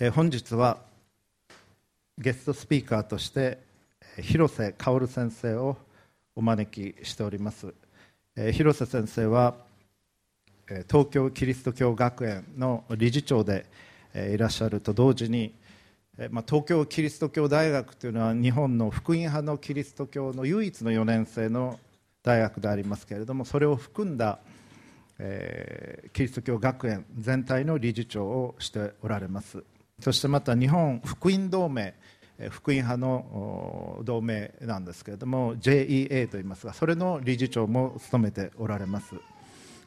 え本日はゲストスピーカーとして広瀬薫先生をお招きしております、え広瀬先生は東京キリスト教学園の理事長でいらっしゃると同時に、ま東京キリスト教大学というのは日本の福音派のキリスト教の唯一の4年生の大学でありますけれどもそれを含んだ、えキリスト教学園全体の理事長をしておられます。そしてまた日本福音同盟福音派の同盟なんですけれども JEA といいますがそれの理事長も務めておられます。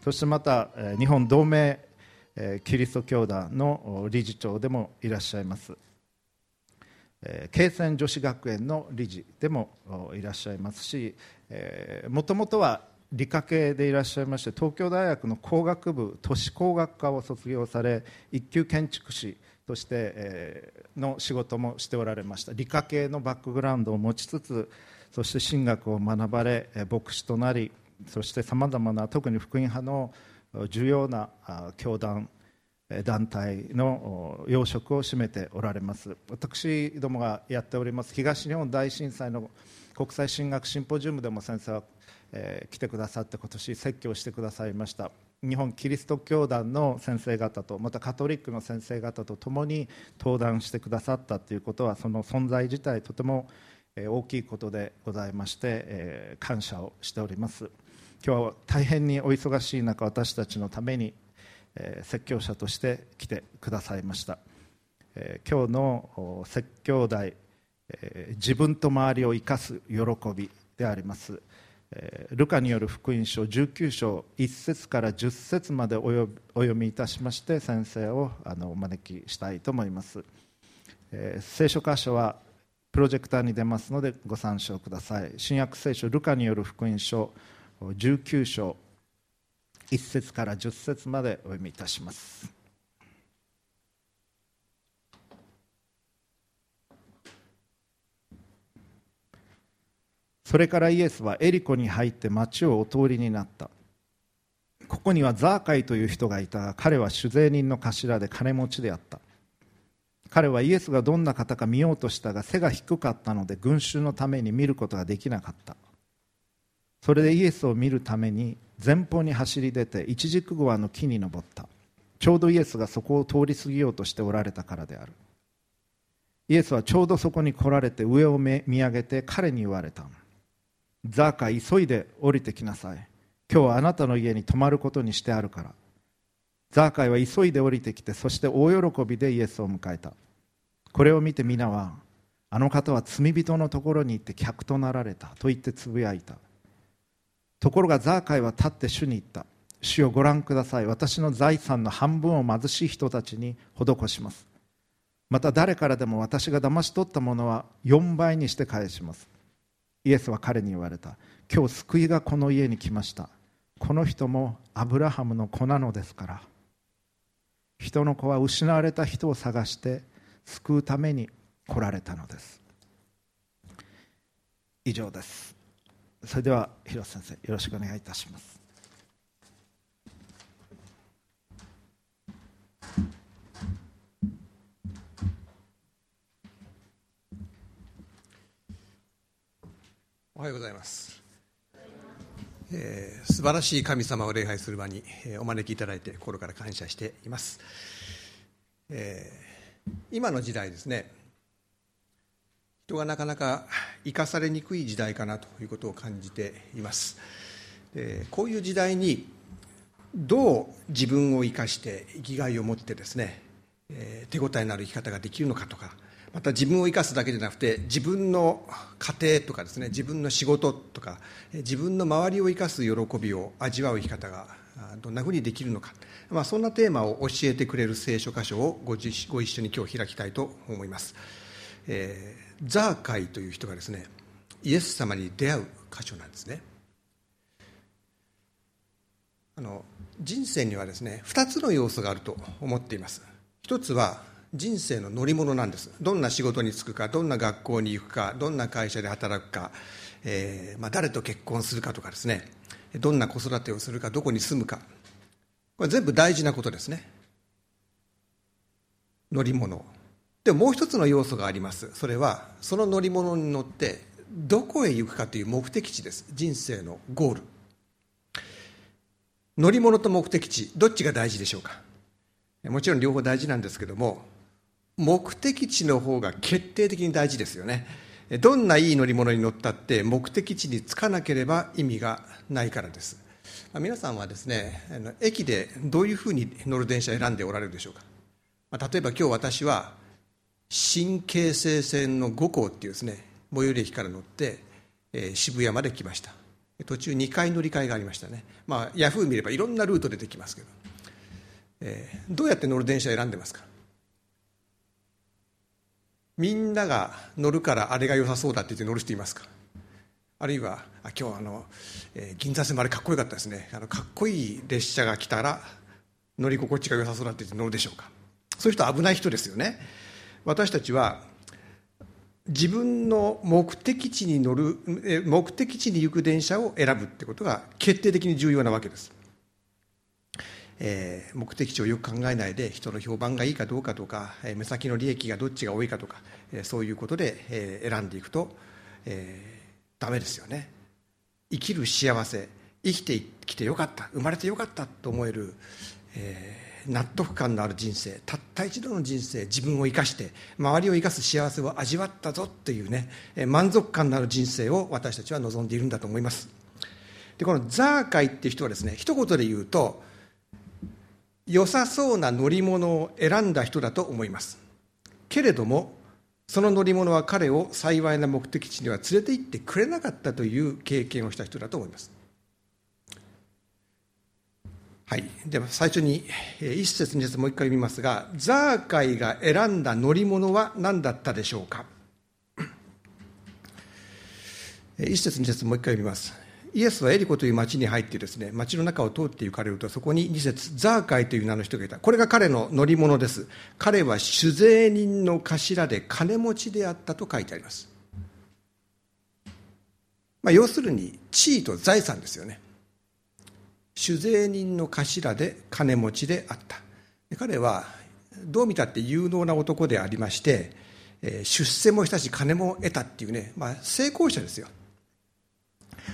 そしてまた日本同盟キリスト教団の理事長でもいらっしゃいます。慶泉女子学園の理事でもいらっしゃいますしもともとは理科系でいらっしゃいまして東京大学の工学部都市工学科を卒業され一級建築士としての仕事もしておられました。理科系のバックグラウンドを持ちつつそして神学を学ばれ牧師となりそしてさまざまな特に福音派の重要な教団団体の要職を占めておられます。私どもがやっております東日本大震災の国際神学シンポジウムでも先生は、え、来てくださって今年説教してくださいました。日本キリスト教団の先生方とまたカトリックの先生方と共に登壇してくださったということはその存在自体とても大きいことでございまして感謝をしております。今日は大変にお忙しい中私たちのために説教者として来てくださいました。今日の説教題自分と周りを生かす喜びであります。ルカによる福音書19章1節から10節までお読みいたしまして先生をあのお招きしたいと思います、えー、聖書箇所はプロジェクターに出ますのでご参照ください。新約聖書ルカによる福音書19章1節から10節までお読みいたします。それからイエスはエリコに入って町をお通りになった。ここにはザーカイという人がいた。が彼は酒税人の頭で金持ちであった。彼はイエスがどんな方か見ようとしたが背が低かったので群衆のために見ることができなかった。それでイエスを見るために前方に走り出てイチジクゴアの木に登った。ちょうどイエスがそこを通り過ぎようとしておられたからである。イエスはちょうどそこに来られて上を見上げて彼に言われた。ザーカ急いで降りてきなさい。今日はあなたの家に泊まることにしてあるから。ザーカイは急いで降りてきてそして大喜びでイエスを迎えた。これを見て皆はあの方は罪人のところに行って客となられたと言ってつぶやいた。ところがザーカイは立って主に言った。主をご覧ください。私の財産の半分を貧しい人たちに施します。また誰からでも私が騙し取ったものは4倍にして返します。イエスは彼に言われた。今日救いがこの家に来ました。この人もアブラハムの子なのですから。人の子は失われた人を探して救うために来られたのです。以上です。それでは広瀬先生よろしくお願いいたします。おはようございます、えー、素晴らしい神様を礼拝する場に、えー、お招きいただいて心から感謝しています、えー、今の時代ですね人がなかなか生かされにくい時代かなということを感じています。でこういう時代にどう自分を生かして生きがいを持ってですね、えー、手応えのある生き方ができるのかとかまた自分を生かすだけじゃなくて自分の家庭とかですね自分の仕事とか自分の周りを生かす喜びを味わう生き方がどんなふうにできるのか、まあ、そんなテーマを教えてくれる聖書箇所をごご一緒に今日開きたいと思います、えー、ザーカイという人がですねイエス様に出会う箇所なんですね。あの人生にはですね2つの要素があると思っています。一つは人生の乗り物なんです。どんな仕事に就くかどんな学校に行くかどんな会社で働くか、えーまあ、誰と結婚するかとかですね。どんな子育てをするかどこに住むか。これ全部大事なことですね。乗り物。でももう一つの要素があります。それはその乗り物に乗ってどこへ行くかという目的地です。人生のゴール。乗り物と目的地どっちが大事でしょうか。もちろん両方大事なんですけども目的地の方が決定的に大事ですよね。どんないい乗り物に乗ったって目的地に着かなければ意味がないからです。皆さんはですね駅でどういうふうに乗る電車選んでおられるでしょうか。例えば今日私は新京成線の5号っていうですね最寄り駅から乗って、え、渋谷まで来ました。途中2回乗り換えがありましたね。まあヤフー見ればいろんなルート出てきますけど、えー、どうやって乗る電車を選んでますか？みんなが乗るからあれが良さそうだって言って乗る人いますか？あるいはあ今日あの、えー、銀座線までかっこよかったですね。あのかっこいい列車が来たら乗り心地が良さそうだって言って乗るでしょうか？そういう人危ない人ですよね。私たちは自分の目的地に乗る目的地に行く電車を選ぶってことが決定的に重要なわけです、えー、目的地をよく考えないで人の評判がいいかどうかとか、えー、目先の利益がどっちが多いかとか、えー、そういうことで、えー、選んでいくと、えー、ダメですよね。生きる幸せ生きてきてよかった生まれてよかったと思える、えー納得感のある人生たった一度の人生自分を生かして周りを生かす幸せを味わったぞっていうね満足感のある人生を私たちは望んでいるんだと思います。でこのザーカイっていう人はですね一言で言うと良さそうな乗り物を選んだ人だと思います。けれどもその乗り物は彼を幸いな目的地には連れて行ってくれなかったという経験をした人だと思います。はい、では最初に一節二節もう一回読みますがザーカイが選んだ乗り物は何だったでしょうか？一節二節もう一回読みます。イエスはエリコという町に入ってですね町の中を通って行かれるとそこに二節ザーカイという名の人がいた。これが彼の乗り物です。彼は酒税人の頭で金持ちであったと書いてあります、まあ、要するに地位と財産ですよね。酒税人の頭で金持ちであった。彼はどう見たって有能な男でありまして、出世もしたし金も得たっていうね、まあ、成功者ですよ。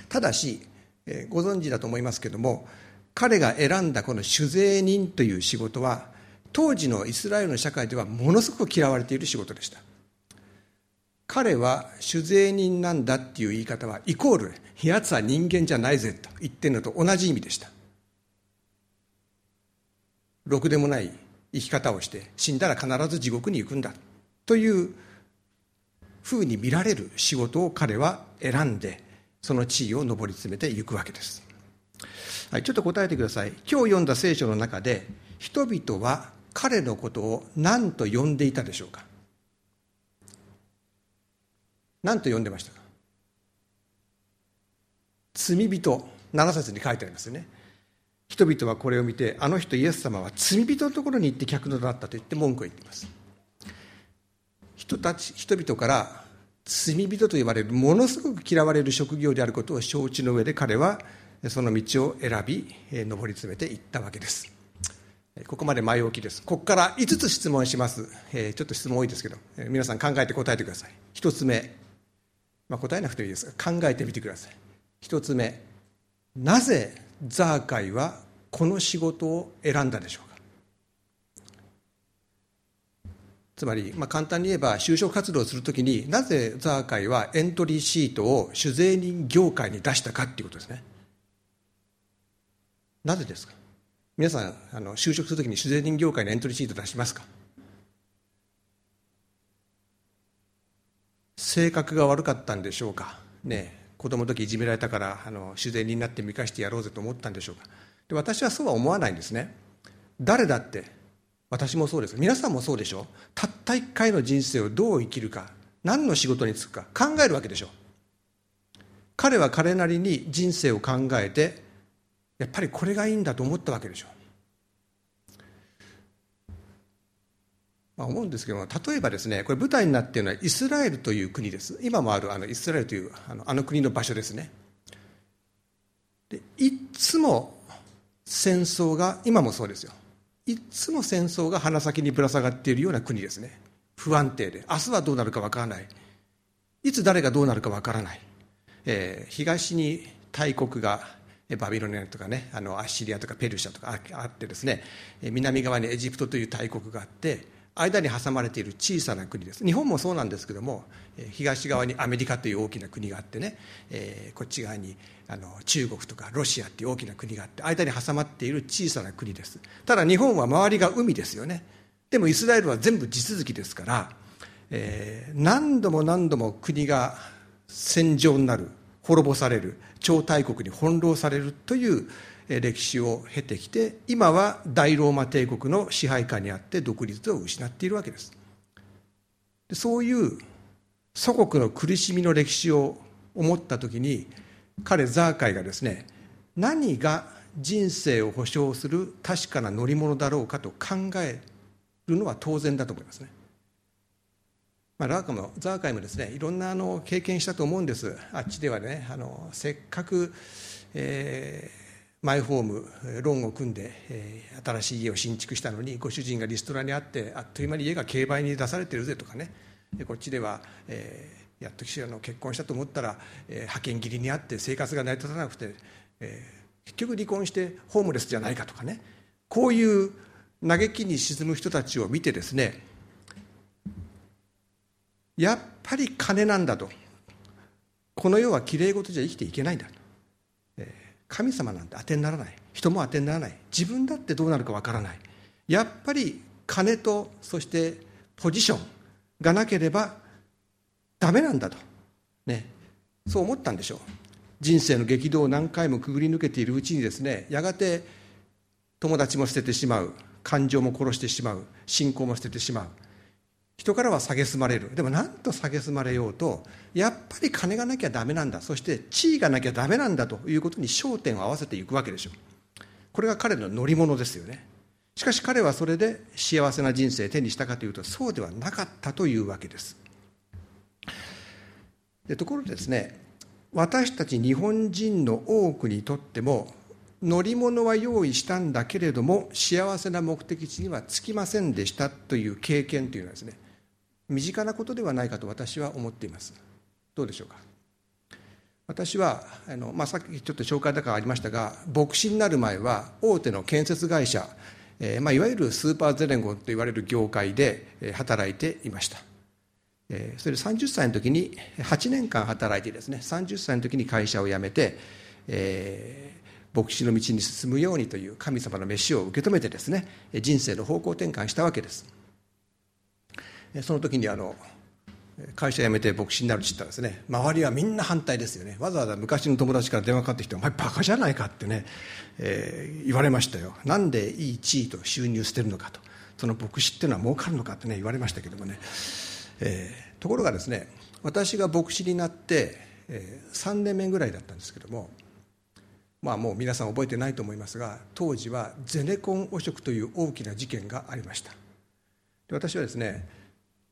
ただし、えご存知だと思いますけども彼が選んだこの酒税人という仕事は当時のイスラエルの社会ではものすごく嫌われている仕事でした。彼は酒税人なんだっていう言い方はイコール奴は人間じゃないぜと言ってるのと同じ意味でした。ろくでもない生き方をして死んだら必ず地獄に行くんだというふうに見られる仕事を彼は選んでその地位を上り詰めていくわけです、はい、ちょっと答えてください。今日読んだ聖書の中で人々は彼のことを何と呼んでいたでしょうか？何と呼んでましたか？罪人7節に書いてありますよね。人々はこれを見てあの人イエス様は罪人のところに行って客のだったと言って文句を言っています。人たち人々から罪人と言われるものすごく嫌われる職業であることを承知の上で彼はその道を選び上り詰めていったわけです。ここまで前置きです。ここから5つ質問します、えちょっと質問多いですけど、皆さん考えて答えてください。1つ目、まあ、答えなくていいですが考えてみてください。1つ目。なぜザーカイはこの仕事を選んだでしょうかつまり、まあ、簡単に言えば就職活動をするときになぜザーカイはエントリーシートを酒税人業界に出したかっていうことですね。なぜですか？皆さんあの就職するときに酒税人業界にエントリーシート出しますか？性格が悪かったんでしょうか？ね子供の時いじめられたからあの主税人になって見返してやろうぜと思ったんでしょうか？で私はそうは思わないんですね。誰だって私もそうです。皆さんもそうでしょ？たった一回の人生をどう生きるか何の仕事に就くか考えるわけでしょ？彼は彼なりに人生を考えてやっぱりこれがいいんだと思ったわけでしょ？まあ、思うんですけども例えばですねこれ舞台になっているのはイスラエルという国です。今もあるあのイスラエルというあのあの国の場所ですね。でいつも戦争が今もそうですよ。いつも戦争が鼻先にぶら下がっているような国ですね。不安定で。明日はどうなるかわからない。いつ誰がどうなるかわからない、えー、東に大国がバビロニアとかねあのアッシリアとかペルシャとかあってですね南側にエジプトという大国があって間に挟まれている小さな国です。日本もそうなんですけども東側にアメリカという大きな国があってね、えー、こっち側にあの中国とかロシアっていう大きな国があって間に挟まっている小さな国です。ただ日本は周りが海ですよね。でもイスラエルは全部地続きですから、えー、何度も何度も国が戦場になる滅ぼされる超大国に翻弄されるという歴史を経てきて今は大ローマ帝国の支配下にあって独立を失っているわけですそういう祖国の苦しみの歴史を思った時に彼ザーカイがですね何が人生を保証する確かな乗り物だろうかと考えるのは当然だと思いますね。まあ、ラーカもザーカイもですねいろんなあの経験したと思うんですあっちではねあのせっかく、えー、マイホームローンを組んで、え、新しい家を新築したのにご主人がリストラにあってあっという間に家が競売に出されてるぜとかね。こっちでは、えー、やっとの結婚したと思ったら、えー、派遣切りにあって生活が成り立たなくて、えー、結局離婚してホームレスじゃないかとかね。こういう嘆きに沈む人たちを見てですねやっぱり金なんだと。この世はきれい事じゃ生きていけないんだと。神様なんて当てにならない。人も当てにならない。自分だってどうなるかわからない。やっぱり金とそしてポジションがなければダメなんだと、ね、そう思ったんでしょう。人生の激動を何回もくぐり抜けているうちにですねやがて友達も捨ててしまう。感情も殺してしまう。信仰も捨ててしまう。人からは蔑まれる。でも何と蔑まれようとやっぱり金がなきゃダメなんだ。そして地位がなきゃダメなんだということに焦点を合わせていくわけでしょう。これが彼の乗り物ですよね。しかし彼はそれで幸せな人生を手にしたかというとそうではなかったというわけです。でところでですね私たち日本人の多くにとっても乗り物は用意したんだけれども幸せな目的地には着きませんでしたという経験というのはですね身近なことではないかと私は思っています。どうでしょうか？私はあの、まあ、さっきちょっと紹介だからありましたが牧師になる前は大手の建設会社、えーまあ、いわゆるスーパーゼレンゴと言われる業界で働いていました。えそれで30歳の時に8年間働いてですね30歳の時に会社を辞めて、え牧師の道に進むようにという神様の飯を受け止めてですね人生の方向転換したわけです。その時にあの会社辞めて牧師になるって言ったらですね。周りはみんな反対ですよね。わざわざ昔の友達から電話かかってきて「お前バカじゃないか」ってね、えー、言われましたよ。なんでいい地位と収入捨てるのかと。その牧師っていうのは儲かるのかってね言われましたけどもね、えー、ところがですね私が牧師になって、えー、3年目ぐらいだったんですけどもまあ、もう皆さん覚えてないと思いますが当時はゼネコン汚職という大きな事件がありました。で私はですね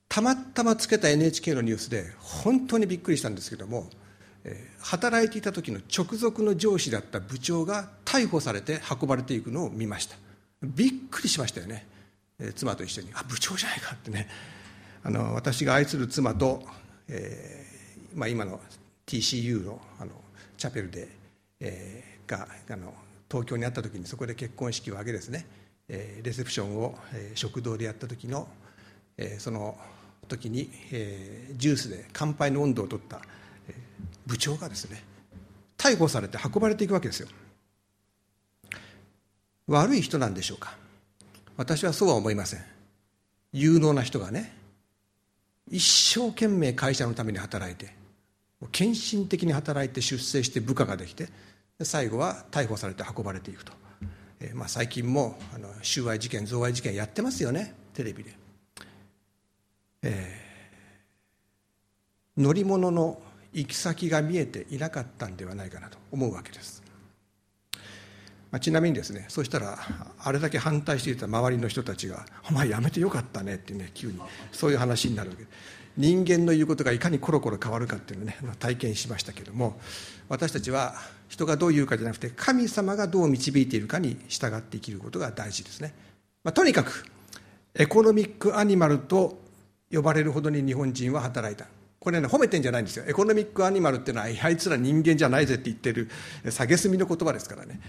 たまたまつけた NHK のニュースで本当にびっくりしたんですけども働いていた時の直属の上司だった部長が逮捕されて運ばれていくのを見ました。びっくりしましたよね。妻と一緒に。あ部長じゃないかってね。あの私が愛する妻と、えーまあ、今の TCU のあのチャペルで、えー、があの東京にあった時にそこで結婚式を挙げですね、えー、レセプションを、えー、食堂でやった時の、えー、その時に、えー、ジュースで乾杯の温度を取った、えー、部長がですね逮捕されて運ばれていくわけですよ。悪い人なんでしょうか。私はそうは思いません。有能な人がね一生懸命会社のために働いて献身的に働いて出世して部下ができて最後は逮捕されて運ばれていくと、えーまあ、最近もあの収賄事件贈賄事件やってますよねテレビで、えー、乗り物の行き先が見えていなかったんではないかなと思うわけです、まあ、ちなみにですねそうしたらあれだけ反対していた周りの人たちが「お前やめてよかったね」ってね急にそういう話になるわけ。です人間の言うことがいかにコロコロ変わるかっていうのをね体験しましたけども私たちは人がどう言うかじゃなくて神様がどう導いているかに従って生きることが大事ですね、まあ、とにかくエコノミックアニマルと呼ばれるほどに日本人は働いた。これね褒めてんじゃないんですよ。エコノミックアニマルっていうのはあいつら人間じゃないぜって言ってる蔑みの言葉ですからね。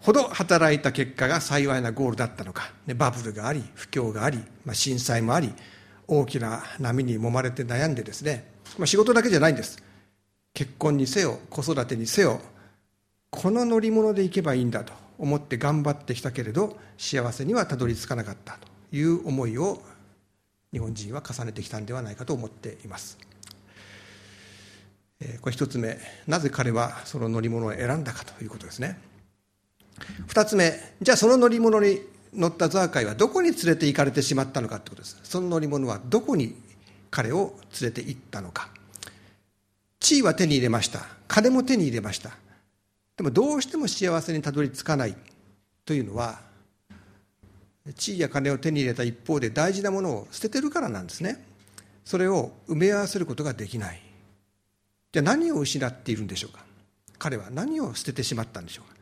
ほど働いた結果が幸いなゴールだったのか。バブルがあり不況があり、まあ、震災もあり大きな波に揉まれて悩んでですね、まあ、仕事だけじゃないんです。結婚にせよ子育てにせよこの乗り物で行けばいいんだと思って頑張ってきたけれど幸せにはたどり着かなかったという思いを日本人は重ねてきたんではないかと思っています。これ一つ目なぜ彼はその乗り物を選んだかということですね。二つ目じゃあその乗り物に乗ったザーカイはどこに連れて行かれてしまったのかということです。その乗り物はどこに彼を連れて行ったのか。地位は手に入れました。金も手に入れました。でもどうしても幸せにたどり着かないというのは地位や金を手に入れた一方で大事なものを捨ててるからなんですね。それを埋め合わせることができない。じゃあ何を失っているんでしょうか？彼は何を捨ててしまったんでしょうか？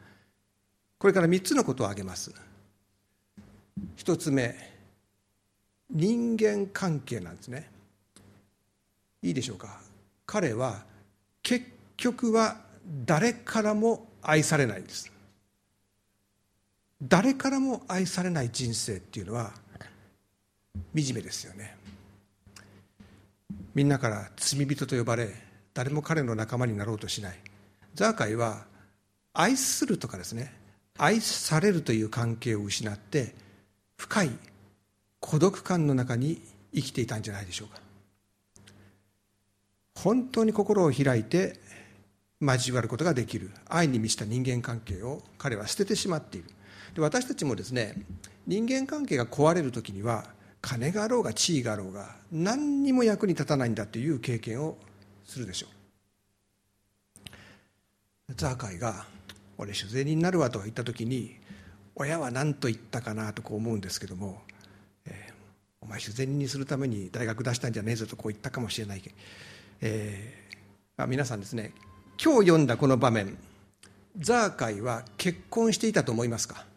これから3つのことを挙げます。1つ目人間関係なんですね。いいでしょうか？彼は結局は誰からも愛されないんです。誰からも愛されない人生っていうのは惨めですよね。みんなから罪人と呼ばれ誰も彼の仲間になろうとしない。ザーカイは愛するとかですね愛されるという関係を失って深い孤独感の中に生きていたんじゃないでしょうか。本当に心を開いて交わることができる愛に満ちた人間関係を彼は捨ててしまっている。で私たちもですね人間関係が壊れる時には金があろうが地位があろうが何にも役に立たないんだという経験をするでしょう。ザーカイが「俺酒税人になるわ」と言った時に親は何と言ったかなとこう思うんですけども「えー、お前酒税人にするために大学出したんじゃねえぞ」とこう言ったかもしれないけど、えー、皆さんですね今日読んだこの場面ザーカイは結婚していたと思いますか？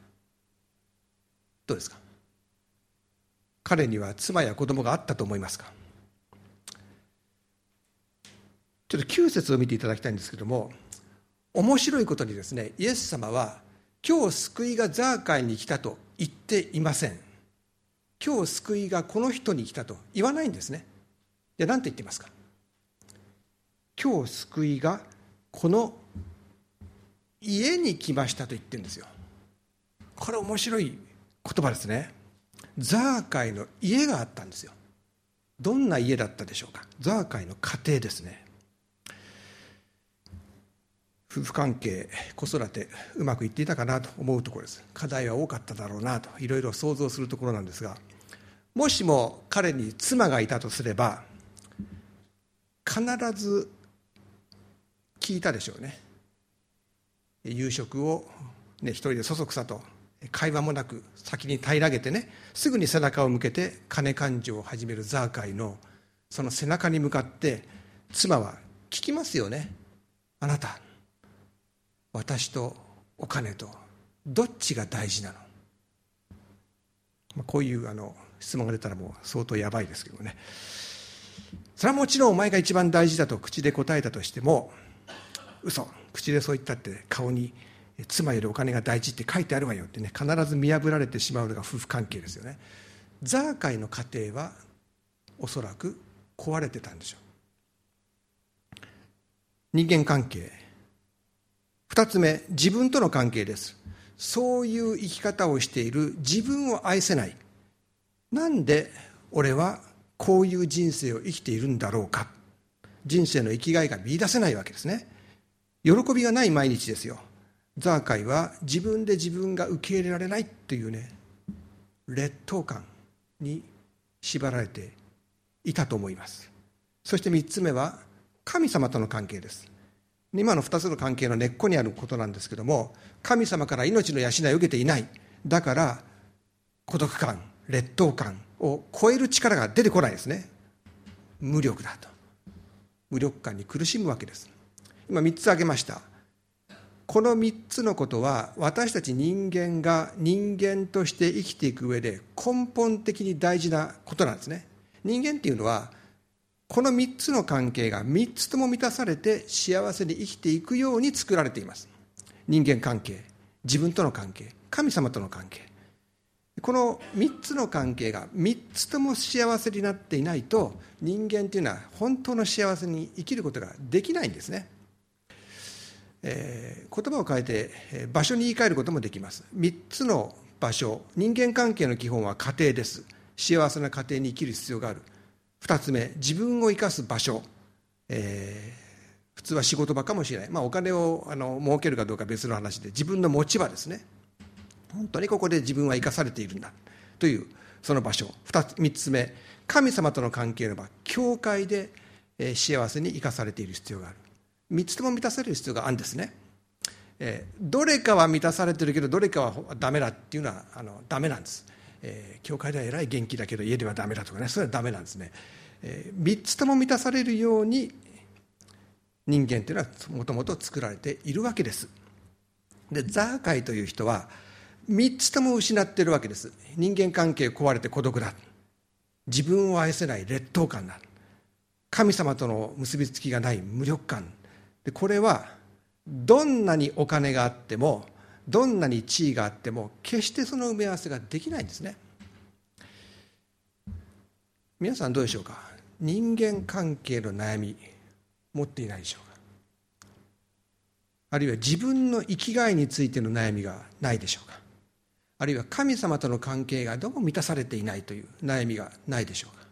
どうですか？彼には妻や子供があったと思いますか？ちょっと9節を見ていただきたいんですけども面白いことにですねイエス様は今日救いがザーカイに来たと言っていません。今日救いがこの人に来たと言わないんですね。じゃあ何て言ってますか？今日救いがこの家に来ましたと言ってるんですよ。これ面白い言葉ですね。ザーカイの家があったんですよ。どんな家だったでしょうか。ザーカイの家庭ですね。夫婦関係子育てうまくいっていたかなと思うところです。課題は多かっただろうなといろいろ想像するところなんですがもしも彼に妻がいたとすれば必ず聞いたでしょうね。夕食を、ね、一人でそそくさと。会話もなく先に平らげてねすぐに背中を向けて金勘定を始めるザーカイのその背中に向かって妻は聞きますよね。あなた私とお金とどっちが大事なの？こういうあの質問が出たらもう相当やばいですけどね。それはもちろんお前が一番大事だと口で答えたとしても嘘口でそう言ったって顔に妻よりお金が大事って書いてあるわよってね必ず見破られてしまうのが夫婦関係ですよね。ザーカイの家庭はおそらく壊れてたんでしょう。人間関係。二つ目自分との関係です。そういう生き方をしている。自分を愛せない。なんで俺はこういう人生を生きているんだろうか。人生の生きがいが見出せないわけですね。喜びがない毎日ですよ。ザーカイは自分で自分が受け入れられないというね劣等感に縛られていたと思います。そして3つ目は神様との関係です。今の2つの関係の根っこにあることなんですけども神様から命の養いを受けていない。だから孤独感劣等感を超える力が出てこないですね。無力だと。無力感に苦しむわけです。今3つ挙げました。この3つのことは私たち人間が人間として生きていく上で根本的に大事なことなんですね。人間っていうのはこの3つの関係が3つとも満たされて幸せに生きていくように作られています。人間関係自分との関係神様との関係。この3つの関係が3つとも幸せになっていないと人間というのは本当の幸せに生きることができないんですね、えー、言葉を変えて場所に言い換えることもできます。3つの場所人間関係の基本は家庭です。幸せな家庭に生きる必要がある。2つ目自分を生かす場所、えー、普通は仕事場かもしれない、まあ、お金をあの儲けるかどうか別の話で自分の持ち場ですね。本当にここで自分は生かされているんだ。というその場所。2, つ3つ目神様との関係の場。教会で幸せに生かされている必要がある。3つとも満たされる必要があるんですね、えー、どれかは満たされてるけどどれかはダメだっていうのはあのダメなんです、えー、教会ではえらい元気だけど家ではダメだとかね。それはダメなんですね、えー、3つとも満たされるように人間というのはもともと作られているわけです。でザーカイという人は3つとも失っているわけです。人間関係壊れて孤独だ。自分を愛せない劣等感だ。神様との結びつきがない無力感。でこれはどんなにお金があってもどんなに地位があっても決してその埋め合わせができないんですね。皆さんどうでしょうか？人間関係の悩み持っていないでしょうか？あるいは自分の生きがいについての悩みがないでしょうか？あるいは神様との関係がどうも満たされていないという悩みがないでしょうか？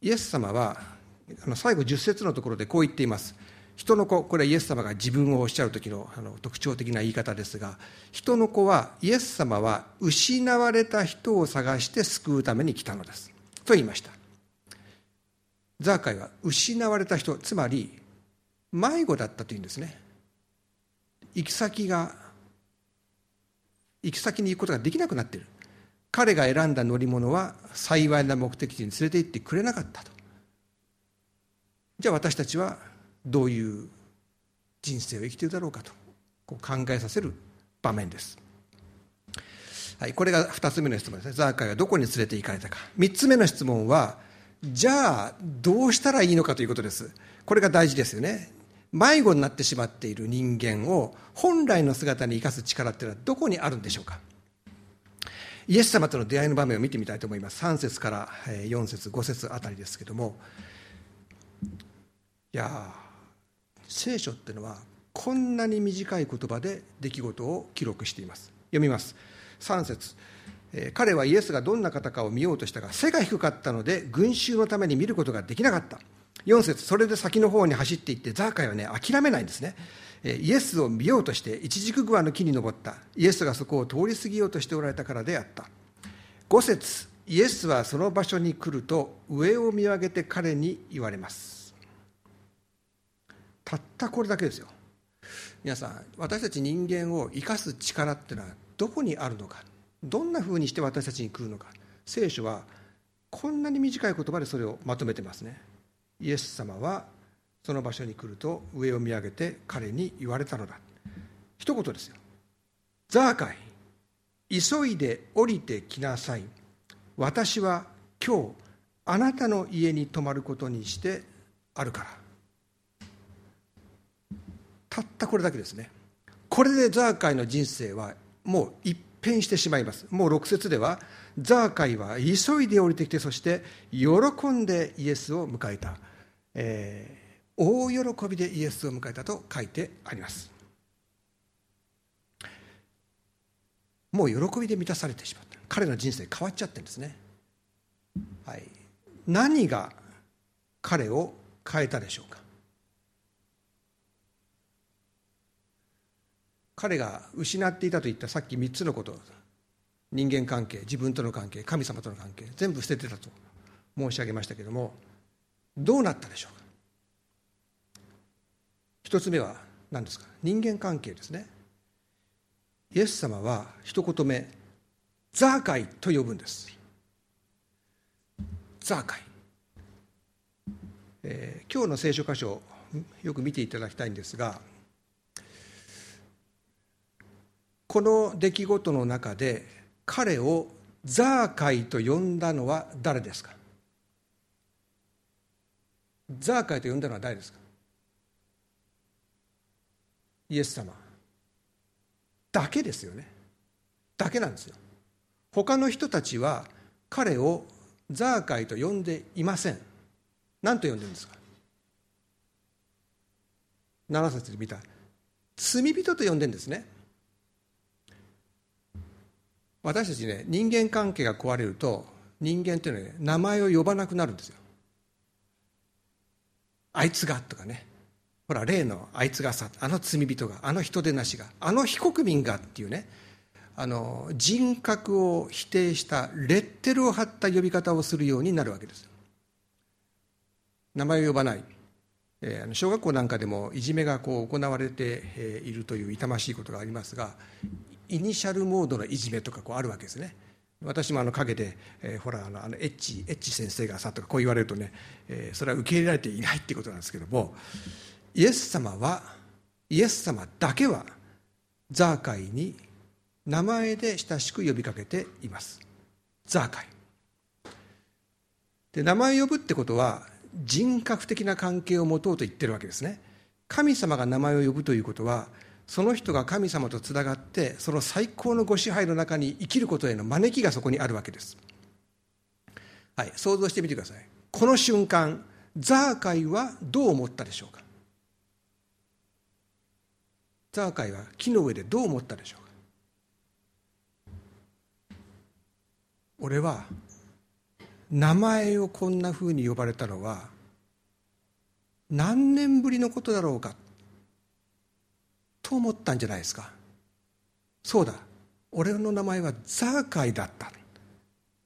イエス様はあの最後10節のところでこう言っています。人の子これはイエス様が自分をおっしゃる時のあの特徴的な言い方ですが人の子はイエス様は失われた人を探して救うために来たのです。と言いました。ザーカイは失われた人つまり迷子だったというんですね。行き先が行き先に行くことができなくなっている。彼が選んだ乗り物は幸いな目的地に連れて行ってくれなかったと。じゃあ私たちはどういう人生を生きているだろうかとこう考えさせる場面です、はい、これが2つ目の質問ですね。ザーカイはどこに連れて行かれたか。3つ目の質問はじゃあどうしたらいいのかということです。これが大事ですよね。迷子になってしまっている人間を本来の姿に生かす力っていうのはどこにあるんでしょうか。イエス様との出会いの場面を見てみたいと思います。3節から4節5節あたりですけどもや聖書っていうのはこんなに短い言葉で出来事を記録しています。読みます。3節。彼はイエスがどんな方かを見ようとしたが背が低かったので群衆のために見ることができなかった。4節。それで先の方に走っていってザーカイはね諦めないんですね。イエスを見ようとして一軸グアの木に登った。イエスがそこを通り過ぎようとしておられたからであった。5節。イエスはその場所に来ると上を見上げて彼に言われます。たったこれだけですよ。皆さん私たち人間を生かす力ってのはどこにあるのか。どんなふうにして私たちに来るのか。聖書はこんなに短い言葉でそれをまとめてますね。イエス様はその場所に来ると上を見上げて彼に言われたのだ。一言ですよ。ザーカイ急いで降りてきなさい。私は今日あなたの家に泊まることにしてあるから。たったこれだけですね。これでザーカイの人生はもう一変してしまいます。もう6節ではザーカイは急いで降りてきてそして喜んでイエスを迎えた。えー、大喜びでイエスを迎えたと書いてあります。もう喜びで満たされてしまった。彼の人生変わっちゃってるんですね、はい、何が彼を変えたでしょうか。彼が失っていたと言ったさっき3つのこと。人間関係自分との関係神様との関係全部捨ててたと申し上げましたけどもどうなったでしょうか？一つ目は何ですか？人間関係ですね。イエス様は一言目ザーカイと呼ぶんです。ザーカイ、えー、今日の聖書箇所よく見ていただきたいんですがこの出来事の中で彼をザーカイと呼んだのは誰ですか？ザーカイと呼んだのは誰ですか？イエス様。だけですよね。だけなんですよ。他の人たちは彼をザーカイと呼んでいません。何と呼んでるんですか？7節で見た。罪人と呼んでるんですね。私たちね人間関係が壊れると人間っていうのはね名前を呼ばなくなるんですよ。あいつがとかね。ほら例のあいつがさあの罪人があの人でなしがあの非国民がっていうね。あの人格を否定したレッテルを貼った呼び方をするようになるわけです名前を呼ばない、えー、小学校なんかでもいじめがこう行われているという痛ましいことがありますがイニシャルモードのいじめとかこうあるわけですね。私もあの陰で、えー、ほらあのあのエッチエッチ先生がさとかこう言われるとね、えー、それは受け入れられていないっていうことなんですけどもイエス様はイエス様だけはザーカイに名前で親しく呼びかけています。ザーカイで名前を呼ぶってことは人格的な関係を持とうと言ってるわけですね。神様が名前を呼ぶということはその人が神様とつながってその最高のご支配の中に生きることへの招きがそこにあるわけです。はい想像してみてください。この瞬間ザーカイはどう思ったでしょうか？ザーカイは木の上でどう思ったでしょうか？俺は名前をこんなふうに呼ばれたのは何年ぶりのことだろうか？と思ったんじゃないですか。そうだ。俺の名前はザーカイだった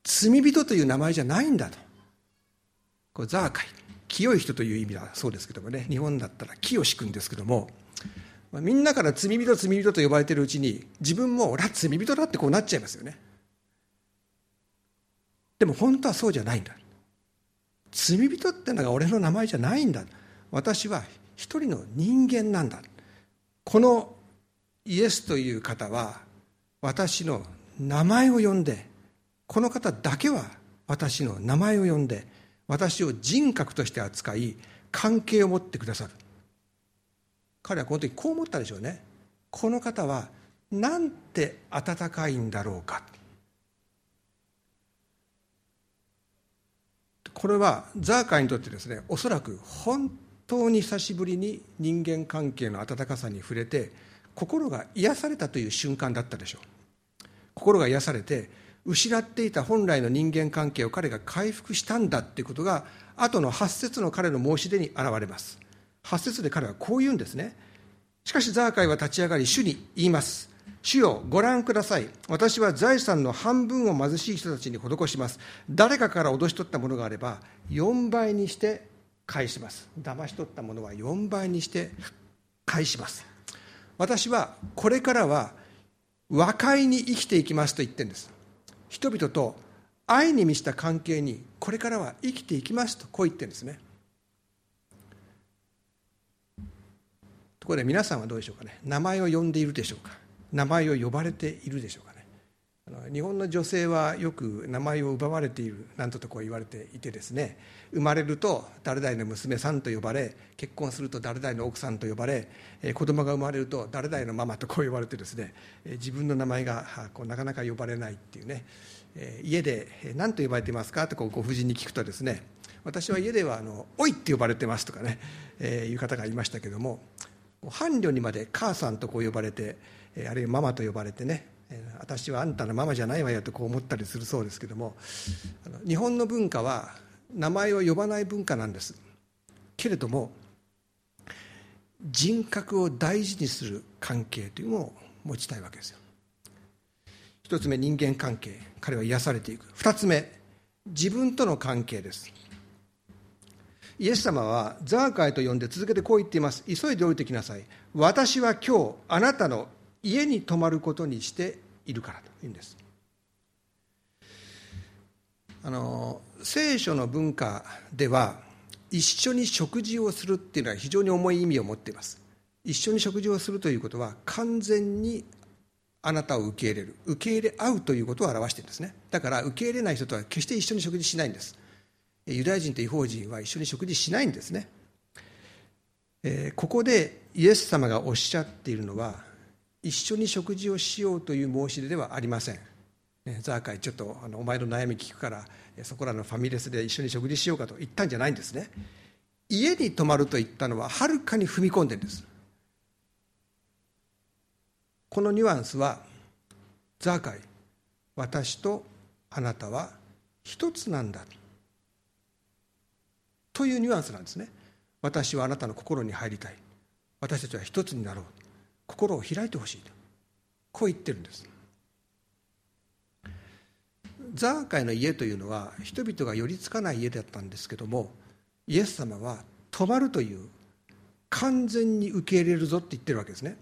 罪人という名前じゃないんだと。これザーカイ。清い人という意味だそうですけどもね。日本だったら清しくんですけども。みんなから罪人罪人と呼ばれてるうちに自分も俺は罪人だってこうなっちゃいますよね。でも本当はそうじゃないんだ。罪人ってのが俺の名前じゃないんだ。私は一人の人間なんだ。このイエスという方は私の名前を呼んでこの方だけは私の名前を呼んで私を人格として扱い関係を持ってくださる。彼はこの時こう思ったでしょうね。この方はなんて温かいんだろうか。これはザーカーにとってですねおそらく本当に久しぶりに人間関係の温かさに触れて心が癒されたという瞬間だったでしょう。心が癒されて失っていた本来の人間関係を彼が回復したんだっていうことが後の8節の彼の申し出に現れます。8節で彼はこう言うんですね。しかしザーカイは立ち上がり主に言います。主よご覧ください。私は財産の半分を貧しい人たちに施します。誰かから脅し取ったものがあれば4倍にして返します。騙し取ったものは4倍にして返します。私はこれからは和解に生きていきますと言ってるんです。人々と愛に満ちた関係にこれからは生きていきますとこう言ってるんですね。ところで皆さんはどうでしょうかね。名前を呼んでいるでしょうか。名前を呼ばれているでしょうか。日本の女性はよく名前を奪われているなんととこう言われていてですね生まれると誰々の娘さんと呼ばれ結婚すると誰々の奥さんと呼ばれ子供が生まれると誰々のママとこう呼ばれてですね自分の名前がこうなかなか呼ばれないっていうね家で何と呼ばれていますかとこうご婦人に聞くとですね私は家ではあの「おい」って呼ばれてますとかね、え、いう方がいましたけども伴侶にまで母さんとこう呼ばれてあるいはママと呼ばれてね私はあんたのママじゃないわよとこう思ったりするそうですけども日本の文化は名前を呼ばない文化なんです。けれども人格を大事にする関係というのを持ちたいわけですよ。一つ目人間関係。彼は癒されていく。二つ目自分との関係です。イエス様はザーカイと呼んで続けてこう言っています。急いで降りてきなさい。私は今日あなたの家に泊まることにしているからというんです。あの聖書の文化では一緒に食事をするっていうのは非常に重い意味を持っています。一緒に食事をするということは完全にあなたを受け入れる。受け入れ合うということを表しているんですね。だから受け入れない人とは決して一緒に食事しないんです。ユダヤ人と違法人は一緒に食事しないんですね、えー、ここでイエス様がおっしゃっているのは一緒に食事をしようという申し出ではありません、ね、ザーカイちょっとあのお前の悩み聞くからそこらのファミレスで一緒に食事しようかと言ったんじゃないんですね。家に泊まると言ったのははるかに踏み込んでるんです。このニュアンスはザーカイ私とあなたは一つなんだ。というニュアンスなんですね。私はあなたの心に入りたい。私たちは一つになろう。心を開いてほしいと。こう言ってるんです。ザーカイの家というのは人々が寄りつかない家だったんですけどもイエス様は泊まるという完全に受け入れるぞって言ってるわけですね。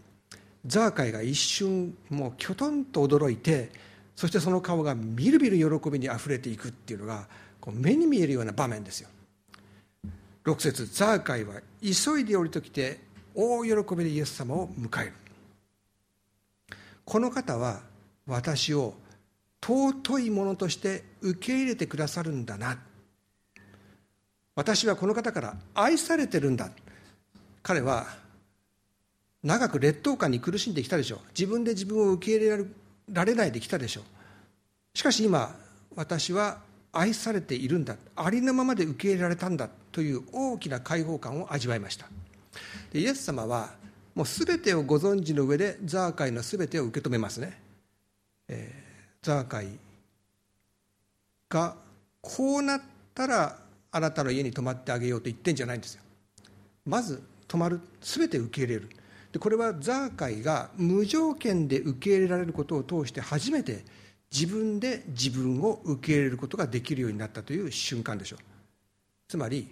ザーカイが一瞬もうきょとんと驚いてそしてその顔がみるみる喜びにあふれていくっていうのがこう目に見えるような場面ですよ。6節ザーカイは急いで降りてきて大喜びでイエス様を迎える。この方は私を尊いものとして受け入れてくださるんだな。私はこの方から愛されてるんだ。彼は長く劣等感に苦しんできたでしょう。自分で自分を受け入れられないできたでしょう。しかし今私は愛されているんだ。ありのままで受け入れられたんだという大きな解放感を味わいました。でイエス様はもう全てをご存知の上でザーカイの全てを受け止めますね、えー、ザーカイがこうなったらあなたの家に泊まってあげようと言ってんじゃないんですよ。まず泊まる全て受け入れる。でこれはザーカイが無条件で受け入れられることを通して初めて自分で自分を受け入れることができるようになったという瞬間でしょう。つまり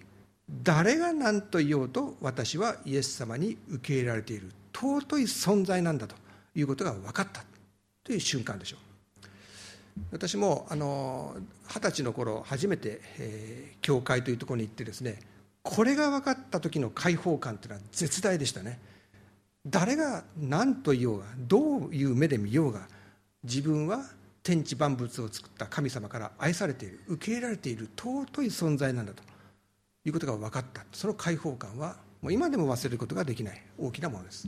誰が何と言おうと私はイエス様に受け入れられている。尊い存在なんだということが分かった。という瞬間でしょう。私も二十歳の頃初めて、えー、教会というところに行ってですねこれが分かった時の解放感というのは絶大でしたね。誰が何と言おうがどういう目で見ようが自分は天地万物を作った神様から愛されている受け入れられている尊い存在なんだと。いうことが分かった。その解放感はもう今でも忘れることができない。大きなものです。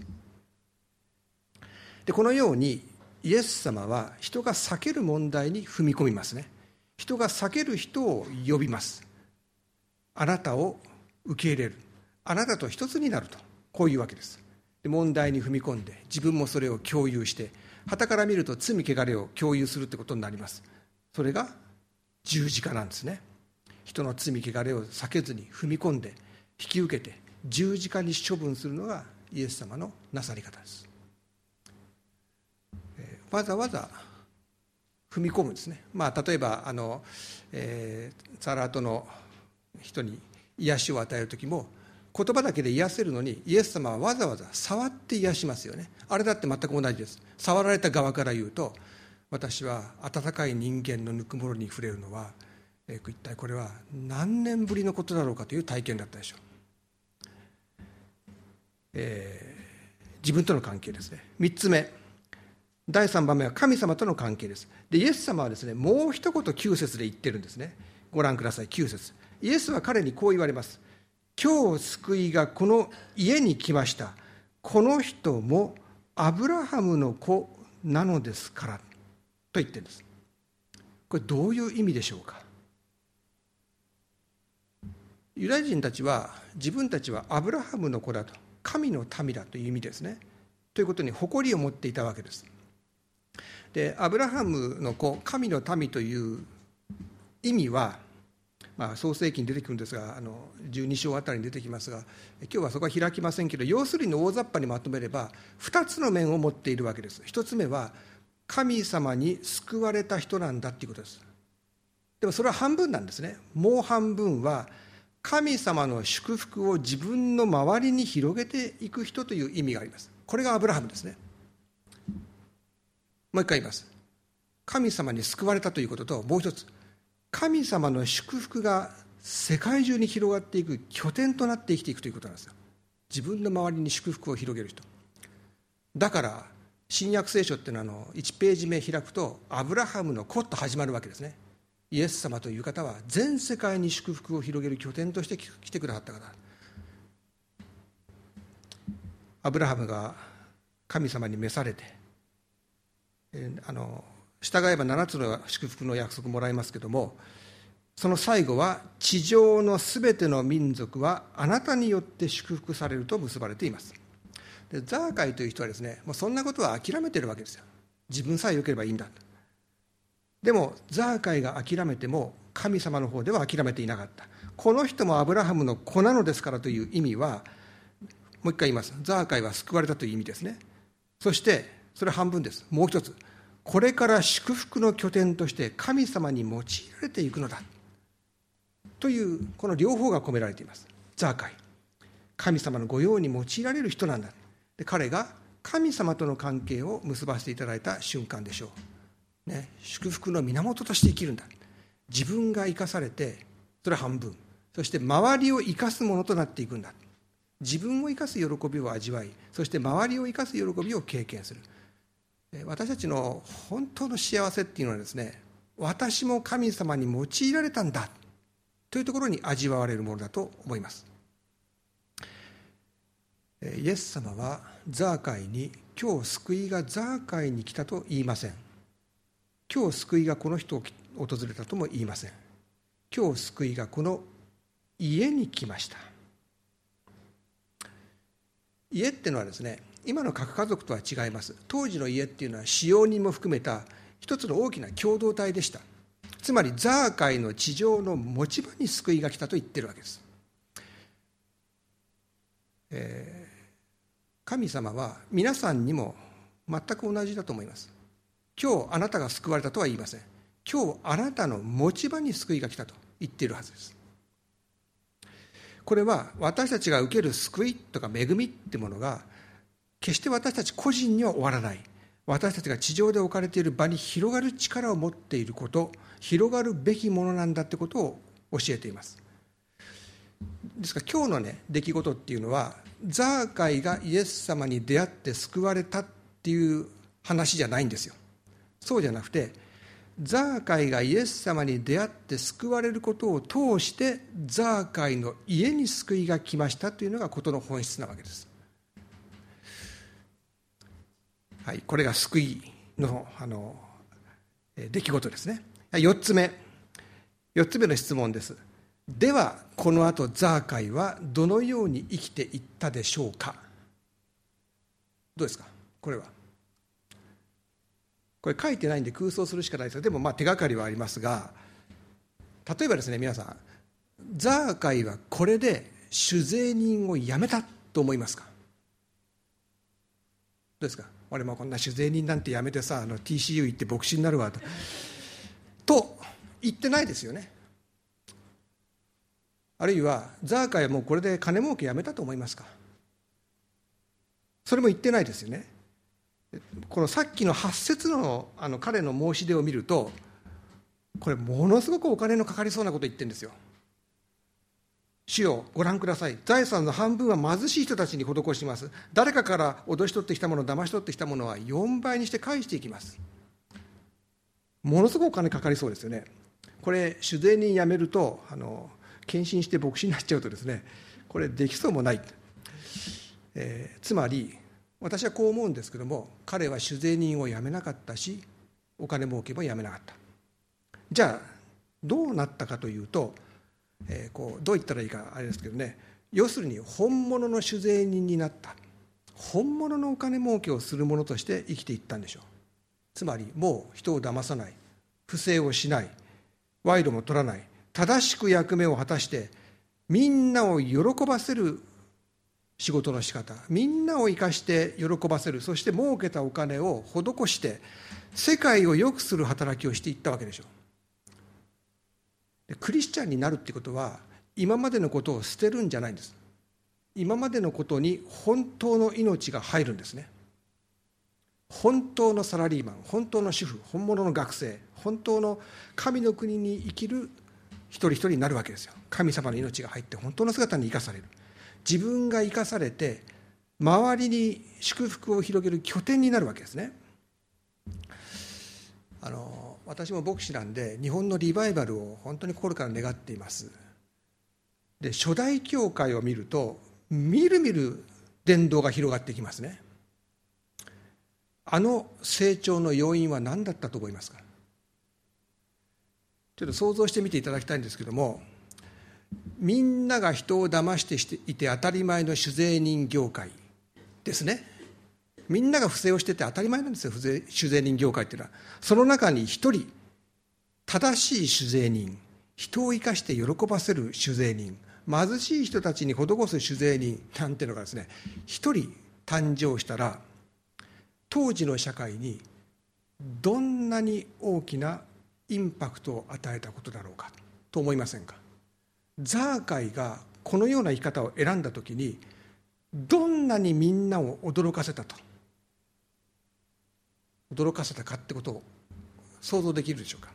でこのようにイエス様は人が避ける問題に踏み込みますね。人が避ける人を呼びます。あなたを受け入れる。あなたと一つになると。こういうわけです。で問題に踏み込んで自分もそれを共有して旗から見ると罪汚れを共有するってことになります。それが十字架なんですね。人の罪汚れを避けずに踏み込んで引き受けて十字架に処分するのがイエス様のなさり方です、わざわざ踏み込むんですね、まあ、例えばあの、えー、サラートの人に癒しを与える時も言葉だけで癒せるのにイエス様はわざわざ触って癒しますよね。あれだって全く同じです。触られた側から言うと私は温かい人間のぬくもりに触れるのは、一体これは何年ぶりのことだろうかという体験だったでしょう、えー、自分との関係ですね。3つ目。第3番目は神様との関係です。でイエス様はですねもう一言9節で言ってるんですね。ご覧ください9節イエスは彼にこう言われます。今日救いがこの家に来ました。この人もアブラハムの子なのですから。と言ってるんです。これどういう意味でしょうか。ユダヤ人たちは自分たちはアブラハムの子だと神の民だという意味ですね。ということに誇りを持っていたわけです。でアブラハムの子神の民という意味は、まあ、創世記に出てくるんですがあの12章あたりに出てきますが今日はそこは開きませんけど要するに大雑把にまとめれば2つの面を持っているわけです。1つ目は神様に救われた人なんだということです。でもそれは半分なんですね。もう半分は神様の祝福を自分の周りに広げていく人という意味があります。これがアブラハムですね。もう一回言います。神様に救われたということともう一つ。神様の祝福が世界中に広がっていく拠点となって生きていくということなんですよ。自分の周りに祝福を広げる人。だから新約聖書っていうのはあの1ページ目開くとアブラハムの子と始まるわけですね。イエス様という方は全世界に祝福を広げる拠点として来てくださった方。アブラハムが神様に召されて、あの従えば7つの祝福の約束もらいますけどもその最後は地上のすべての民族はあなたによって祝福されると結ばれています。でザーカイという人はですねもうそんなことは諦めてるわけですよ。自分さえ良ければいいんだでもザーカイが諦めても神様の方では諦めていなかった。この人もアブラハムの子なのですからという意味はもう一回言います。ザーカイは救われたという意味ですね。そしてそれ半分です。もう一つ。これから祝福の拠点として神様に用いられていくのだ。というこの両方が込められています。ザーカイ。神様の御用に用いられる人なんだ。で彼が神様との関係を結ばせていただいた瞬間でしょう、ね、祝福の源として生きるんだ。自分が生かされてそれは半分。そして周りを生かすものとなっていくんだ。自分を生かす喜びを味わいそして周りを生かす喜びを経験する。私たちの本当の幸せっていうのはですね私も神様に用いられたんだ。というところに味わわれるものだと思います。イエス様はザーカイに今日救いがザーカイに来たと言いません。今日救いがこの人を訪れたとも言いません。今日救いがこの家に来ました。家ってのはですね今の核家族とは違います。当時の家っていうのは使用人も含めた一つの大きな共同体でした。つまりザー界の地上の持ち場に救いが来たと言ってるわけです、えー、神様は皆さんにも全く同じだと思います。今日あなたが救われたとは言いません。今日あなたの持ち場に救いが来たと言っているはずです。これは私たちが受ける救いとか恵みってものが決して私たち個人には終わらない。私たちが地上で置かれている場に広がる力を持っていること広がるべきものなんだってことを教えています。ですから今日のね出来事っていうのはザーカイがイエス様に出会って救われたっていう話じゃないんですよ。そうじゃなくてザーカイがイエス様に出会って救われることを通してザーカイの家に救いが来ましたというのが事の本質なわけです。はい、これが救いのあの出来事ですね。4つ目。4つ目の質問です。ではこのあとザーカイはどのように生きていったでしょうか。どうですか？これは。これ書いてないんで空想するしかないですでもまあ手がかりはありますが例えばですね皆さんザーカイはこれで酒税人を辞めたと思いますか？どうですか？俺もこんな酒税人なんてやめてさあの TCU 行って牧師になるわと。と言ってないですよね。あるいはザーカイはもうこれで金儲けやめたと思いますか？それも言ってないですよね。このさっきの8節のあの彼の申し出を見るとこれものすごくお金のかかりそうなこと言ってるんですよ。主よご覧ください。財産の半分は貧しい人たちに施します。誰かから脅し取ってきたもの騙し取ってきたものは4倍にして返していきます。ものすごくお金かかりそうですよね。これ主税人辞めるとあの献身して牧師になっちゃうとですねこれできそうもない、えー、つまり私はこう思うんですけども彼は主税人を辞めなかったしお金儲けも辞めなかった。じゃあどうなったかというとえー、こうどう言ったらいいかあれですけどね要するに本物の酒税人になった。本物のお金儲けをする者として生きていったんでしょう。つまりもう人を騙さない。不正をしない。賄賂も取らない。正しく役目を果たしてみんなを喜ばせる仕事の仕方。みんなを生かして喜ばせる。そして儲けたお金を施して世界を良くする働きをしていったわけでしょう。クリスチャンになるってことは今までのことを捨てるんじゃないんです。今までのことに本当の命が入るんですね。本当のサラリーマン本当の主婦本物の学生本当の神の国に生きる一人一人になるわけですよ。神様の命が入って本当の姿に生かされる。自分が生かされて周りに祝福を広げる拠点になるわけですね。あの私も牧師なんで日本のリバイバルを本当に心から願っています。で初代教会を見るとみるみる伝道が広がってきますね。あの成長の要因は何だったと思いますか？ちょっと想像してみていただきたいんですけどもみんなが人を騙してしていて当たり前の酒税人業界ですね。みんなが不正をしてて当たり前なんですよ。酒税人業界っていうのは。その中に一人正しい酒税人人を生かして喜ばせる酒税人貧しい人たちに施す酒税人なんていうのがですね一人誕生したら当時の社会にどんなに大きなインパクトを与えたことだろうかと思いませんか？ザーカイがこのような生き方を選んだ時にどんなにみんなを驚かせたと驚かせたかってことを想像できるでしょうか。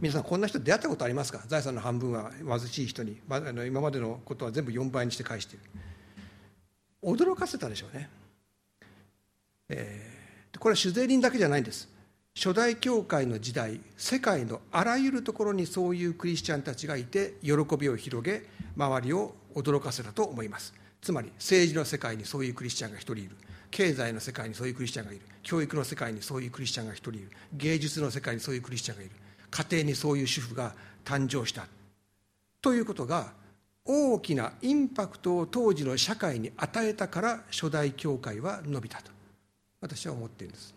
皆さんこんな人出会ったことありますか？財産の半分は貧しい人に今までのことは全部4倍にして返している。驚かせたでしょうね、えー、これは酒税人だけじゃないんです。初代教会の時代世界のあらゆるところにそういうクリスチャンたちがいて喜びを広げ周りを驚かせたと思います。つまり政治の世界にそういうクリスチャンが一人いる。経済の世界にそういうクリスチャンがいる。教育の世界にそういうクリスチャンが一人いる。芸術の世界にそういうクリスチャンがいる。家庭にそういう主婦が誕生した。ということが大きなインパクトを当時の社会に与えたから初代教会は伸びたと。私は思っているんです。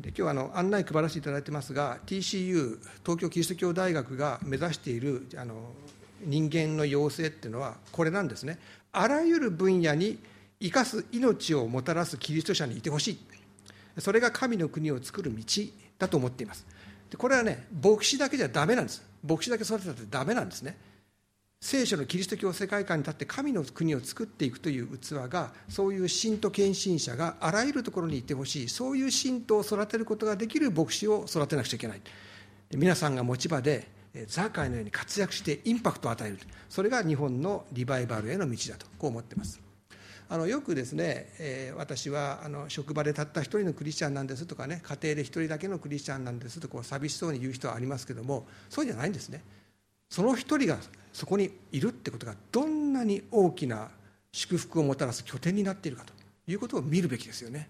今日はあの案内配らせていただいてますが TCU 東京キリスト教大学が目指しているあの人間の養成っていうのはこれなんですね。あらゆる分野に生かす命をもたらすキリスト者にいてほしい。それが神の国を作る道だと思っています。でこれはね牧師だけじゃダメなんです。牧師だけ育てたってダメなんですね。聖書のキリスト教世界観に立って神の国を作っていくという器がそういう信徒献身者があらゆるところにいてほしい。そういう信徒を育てることができる牧師を育てなくちゃいけない。皆さんが持ち場でザーカイのように活躍してインパクトを与える。それが日本のリバイバルへの道だと。こう思っています。あのよくですね、えー、私はあの職場でたった一人のクリスチャンなんですとかね家庭で一人だけのクリスチャンなんですとこう寂しそうに言う人はありますけどもそうじゃないんですね。その一人がそこにいるってことがどんなに大きな祝福をもたらす拠点になっているかということを見るべきですよね、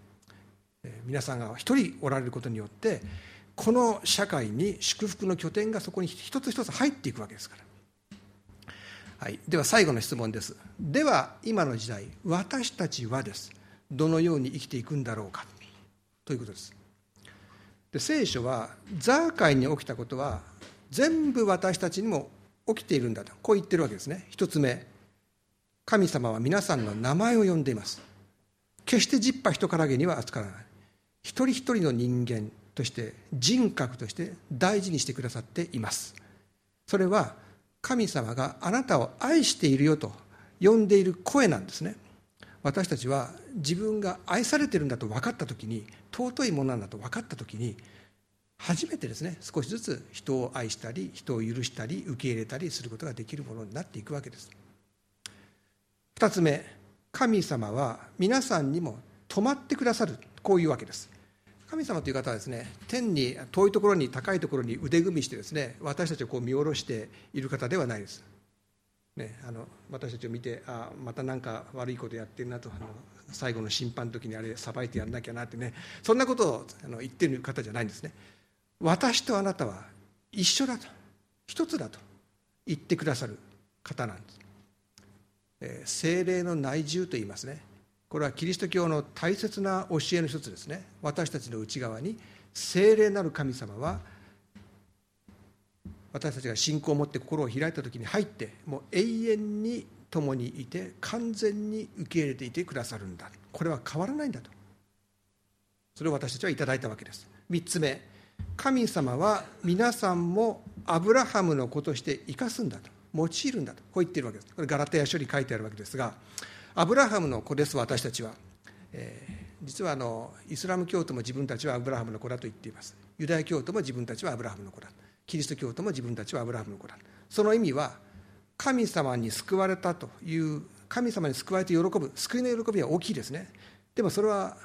皆さんが一人おられることによってこの社会に祝福の拠点がそこに一つ一つ入っていくわけですから。はい、では最後の質問です。では今の時代私たちはです。どのように生きていくんだろうか。ということです。で聖書はザーカイに起きたことは全部私たちにも起きているんだと。こう言ってるわけですね。一つ目。神様は皆さんの名前を呼んでいます。決して十羽人からげには扱わない。一人一人の人間として人格として大事にしてくださっています。それは神様があなたを愛しているよと呼んでいる声なんですね。私たちは自分が愛されてるんだと分かった時に尊いものなんだと分かった時に初めてですね少しずつ人を愛したり人を許したり受け入れたりすることができるものになっていくわけです。2つ目神様は皆さんにも止まってくださるこういうわけです。神様という方はですね天に遠いところに高いところに腕組みしてですね私たちをこう見下ろしている方ではないです、ね、あの私たちを見てあまた何か悪いことやってるなとあの最後の審判の時にあれさばいてやんなきゃなってねそんなことをあの言ってる方じゃないんですね。私とあなたは一緒だと一つだと言ってくださる方なんです、えー、精霊の内住と言いますね。これはキリスト教の大切な教えの一つですね。私たちの内側に聖霊なる神様は私たちが信仰を持って心を開いた時に入ってもう永遠に共にいて完全に受け入れていてくださるんだ。これは変わらないんだと。それを私たちはいただいたわけです。3つ目神様は皆さんもアブラハムの子として生かすんだと。用いるんだと。こう言っているわけです。これガラテヤ書に書いてあるわけですがアブラハムの子です私たちは、えー、実はあのイスラム教徒も自分たちはアブラハムの子だと言っています。ユダヤ教徒も自分たちはアブラハムの子だキリスト教徒も自分たちはアブラハムの子だその意味は神様に救われたという神様に救われて喜ぶ救いの喜びは大きいですね。でもそれは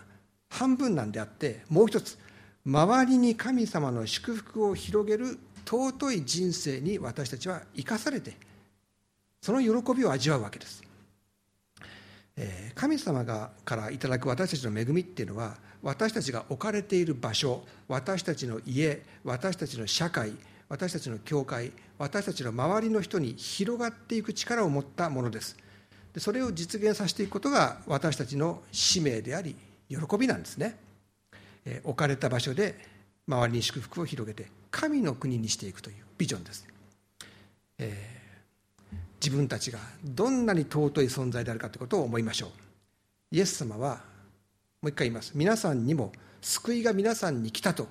半分なんであってもう一つ周りに神様の祝福を広げる尊い人生に私たちは生かされてその喜びを味わうわけです、えー、神様がからいただく私たちの恵みっていうのは私たちが置かれている場所私たちの家私たちの社会私たちの教会私たちの周りの人に広がっていく力を持ったものです。でそれを実現させていくことが私たちの使命であり喜びなんですね、置かれた場所で周りに祝福を広げて神の国にしていくというビジョンです、えー、自分たちがどんなに尊い存在であるかということを思いましょう。イエス様はもう一回言います。皆さんにも救いが皆さんに来たと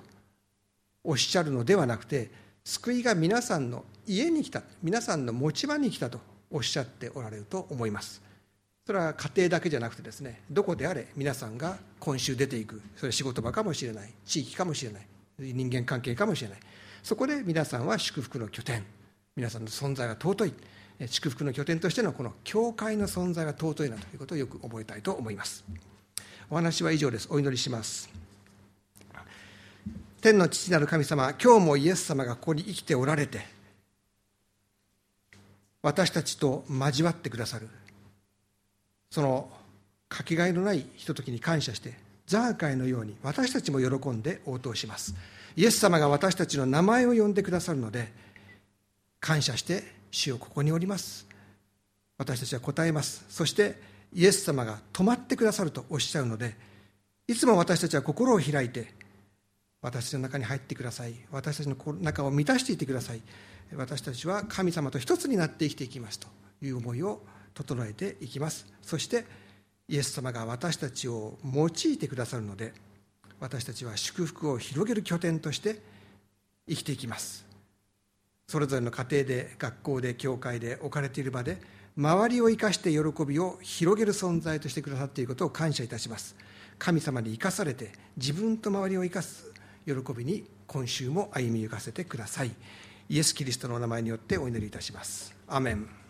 おっしゃるのではなくて救いが皆さんの家に来た皆さんの持ち場に来たとおっしゃっておられると思います。それは家庭だけじゃなくてですねどこであれ皆さんが今週出ていくそれは仕事場かもしれない地域かもしれない人間関係かもしれない。そこで皆さんは祝福の拠点皆さんの存在は尊い祝福の拠点としてのこの教会の存在は尊いなということをよく覚えたいと思います。お話は以上です。お祈りします。天の父なる神様今日もイエス様がここに生きておられて私たちと交わってくださる。そのかけがえのないひとときに感謝してザーカイのように私たちも喜んで応答します。イエス様が私たちの名前を呼んでくださるので感謝して主をここにおります。私たちは答えます。そしてイエス様が止まってくださるとおっしゃるのでいつも私たちは心を開いて私の中に入ってください。私たちの中を満たしていてください。私たちは神様と一つになって生きていきますという思いを整えていきます。そしてイエス様が私たちを用いてくださるので私たちは祝福を広げる拠点として生きていきます。それぞれの家庭で学校で教会で置かれている場で周りを生かして喜びを広げる存在としてくださっていることを感謝いたします。神様に生かされて自分と周りを生かす喜びに今週も歩み行かせてください。イエス・キリストのお名前によってお祈りいたします。アメン。